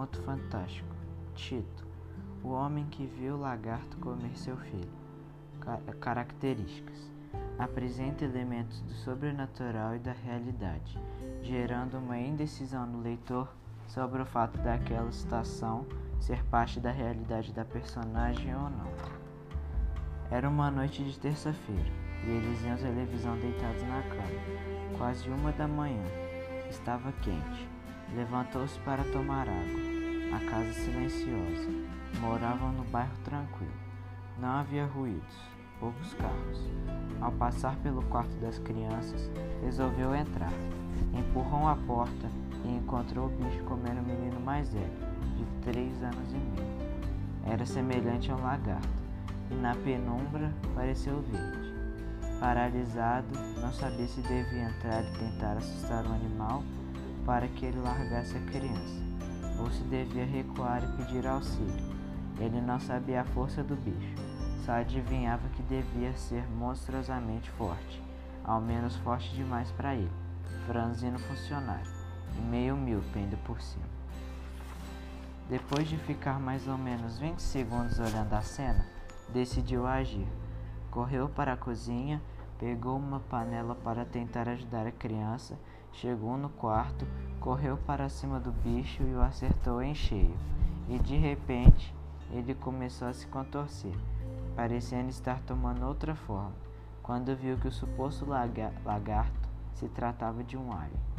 conto fantástico. Tito, o homem que viu o lagarto comer seu filho. Características: apresenta elementos do sobrenatural e da realidade, gerando uma indecisão no leitor sobre o fato daquela situação ser parte da realidade da personagem ou não. Era uma noite de terça-feira e eles iam televisão deitados na cama, quase uma da manhã. Estava quente. Levantou-se para tomar água. A casa silenciosa. Moravam no bairro tranquilo. Não havia ruídos, poucos carros. Ao passar pelo quarto das crianças, resolveu entrar. Empurrou a porta e encontrou o bicho comendo o menino mais velho, de três anos e meio. Era semelhante a um lagarto, e na penumbra pareceu verde. Paralisado, não sabia se devia entrar e tentar assustar o animal para que ele largasse a criança, ou se devia recuar e pedir auxílio. Ele não sabia a força do bicho, só adivinhava que devia ser monstruosamente forte, ao menos forte demais para ele, franzino funcionário, e meio mil pendo por cima. Depois de ficar mais ou menos 20 segundos olhando a cena, decidiu agir. Correu para a cozinha, pegou uma panela para tentar ajudar a criança, chegou no quarto, correu para cima do bicho e o acertou em cheio. E de repente ele começou a se contorcer, parecendo estar tomando outra forma, quando viu que o suposto lagarto se tratava de um alien.